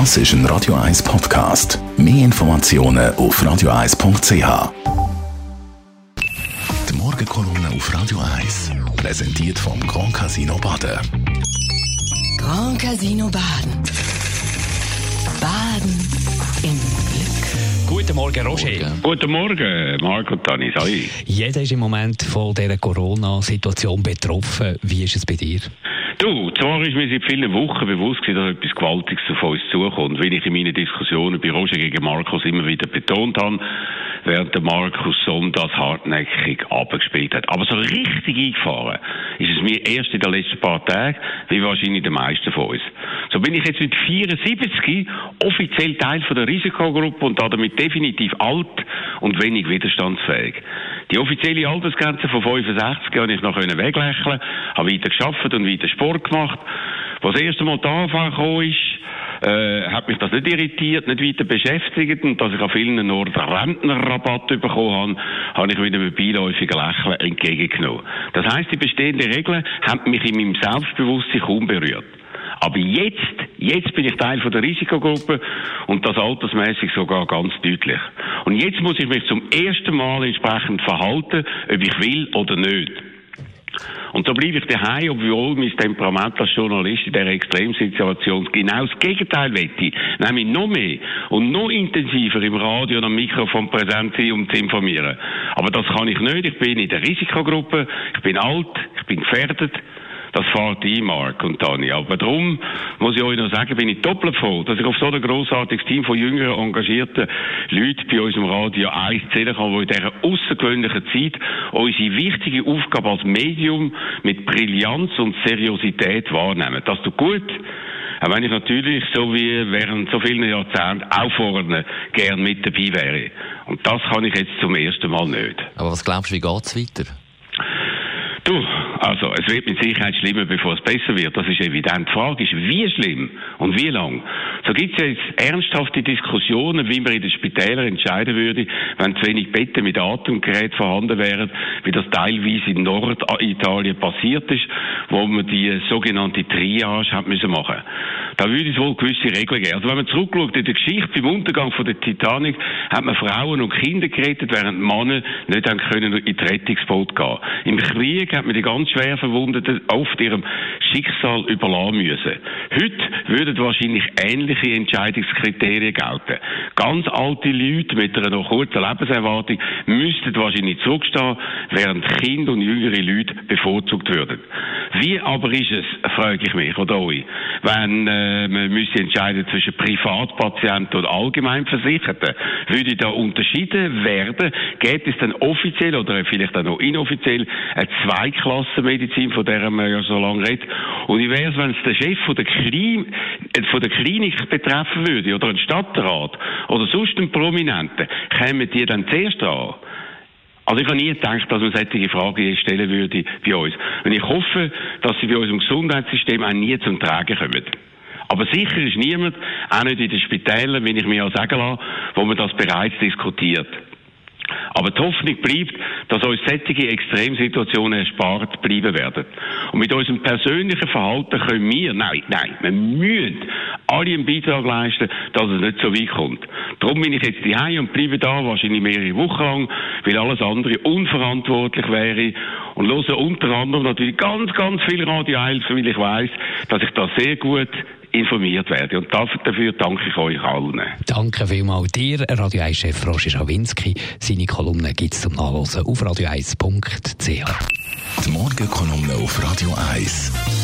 Das ist ein Radio 1 Podcast. Mehr Informationen auf radio1.ch. Die Morgenkolumne auf Radio 1 präsentiert vom Grand Casino Baden. Grand Casino Baden. Baden im Glück. Guten Morgen, Roger. Guten Morgen, Marco Tani, sei. Jeder ist im Moment von dieser Corona-Situation betroffen. Wie ist es bei dir? Du, zwar ist mir seit vielen Wochen bewusst gewesen, dass etwas Gewaltiges auf uns zukommt, wie ich in meinen Diskussionen bei Roger gegen Markus immer wieder betont habe, während der Markus Somm hartnäckig abgespielt hat. Aber so richtig eingefahren ist es mir erst in den letzten paar Tagen, wie wahrscheinlich den meisten von uns. So bin ich jetzt mit 74 offiziell Teil von der Risikogruppe und damit definitiv alt und wenig widerstandsfähig. Die offizielle Altersgrenze von 65 habe ich noch weglächeln, habe weiter geschafft und weiter Sport gemacht. Was das erste Mal da gekommen ist, äh, hat mich das nicht irritiert, nicht weiter beschäftigt und dass ich an vielen Orten Rentnerrabatt bekommen habe, habe ich wieder mit beiläufigen Lächeln entgegengenommen. Das heisst, die bestehenden Regeln haben mich in meinem Selbstbewusstsein kaum berührt. Aber jetzt, jetzt bin ich Teil von der Risikogruppe und das altersmäßig sogar ganz deutlich. Und jetzt muss ich mich zum ersten Mal entsprechend verhalten, ob ich will oder nicht. Und so bleibe ich daheim, obwohl mein Temperament als Journalist in dieser Extremsituation genau das Gegenteil wette. Nämlich noch mehr und noch intensiver im Radio und am Mikrofon präsent sein, um zu informieren. Aber das kann ich nicht. Ich bin in der Risikogruppe, ich bin alt, ich bin gefährdet. Das fährt ein, Mark und Tani. Aber darum muss ich euch noch sagen, bin ich doppelt froh, dass ich auf so ein grossartiges Team von jüngeren, engagierten Leuten bei unserem Radio 1 zählen kann, die in dieser außergewöhnlichen Zeit unsere wichtige Aufgabe als Medium mit Brillanz und Seriosität wahrnehmen. Das tut gut. Auch wenn ich natürlich, so wie während so vielen Jahrzehnten, auch vorne gern mit dabei wäre. Und das kann ich jetzt zum ersten Mal nicht. Aber was glaubst du, wie geht's weiter? Du, also es wird mit Sicherheit schlimmer, bevor es besser wird. Das ist evident. Die Frage ist, wie schlimm und wie lang. So gibt es jetzt ernsthafte Diskussionen, wie man in den Spitälern entscheiden würde, wenn zu wenig Betten mit Atemgerät vorhanden wären, wie das teilweise in Norditalien passiert ist, wo man die sogenannte Triage hat müssen machen. Da würde es wohl gewisse Regeln geben. Also wenn man zurückschaut in der Geschichte, beim Untergang von der Titanic, hat man Frauen und Kinder gerettet, während Männer nicht haben können in das Rettungsboot gehen. Im Krieg hat man die ganz schwer Verwundeten oft ihrem Schicksal überlassen müssen. Heute würden wahrscheinlich ähnliche Entscheidungskriterien gelten. Ganz alte Leute mit einer noch kurzen Lebenserwartung müssten wahrscheinlich zurückstehen, während Kinder und jüngere Leute bevorzugt würden. Wie aber ist es, frage ich mich oder euch, wenn äh, man müsse entscheiden zwischen Privatpatienten und Allgemeinversicherten? Würde da unterschieden werden? Gibt es dann offiziell oder vielleicht auch noch inoffiziell eine Zweiklassenmedizin, von der man ja so lange redet? Und wie wäre es, wenn es der Chef von der, Kli von der Klinik betreffen würde oder ein Stadtrat oder sonst ein Prominenten? Kämen die dann zuerst an? Also ich habe nie gedacht, dass man solche Fragen stellen würde bei uns. Und ich hoffe, dass sie bei unserem Gesundheitssystem auch nie zum Tragen kommen. Aber sicher ist niemand, auch nicht in den Spitälern, wenn ich mir auch sagen lasse, wo man das bereits diskutiert. Aber die Hoffnung bleibt, dass uns solche Extremsituationen erspart bleiben werden. Und mit unserem persönlichen Verhalten können wir, nein, nein, wir müssen alle einen Beitrag leisten, dass es nicht so weit kommt. Darum bin ich jetzt hier und bleibe da, wahrscheinlich mehrere Wochen lang, weil alles andere unverantwortlich wäre. Und höre unter anderem natürlich ganz, ganz viel Radio 1, weil ich weiss, dass ich da sehr gut informiert werde. Und dafür danke ich euch allen. Danke vielmals dir, Radio 1-Chef Roger Schawinski. Seine Kolumne gibt es zum Nachlesen auf radio1.ch. Die Morgenkolumne auf Radio 1.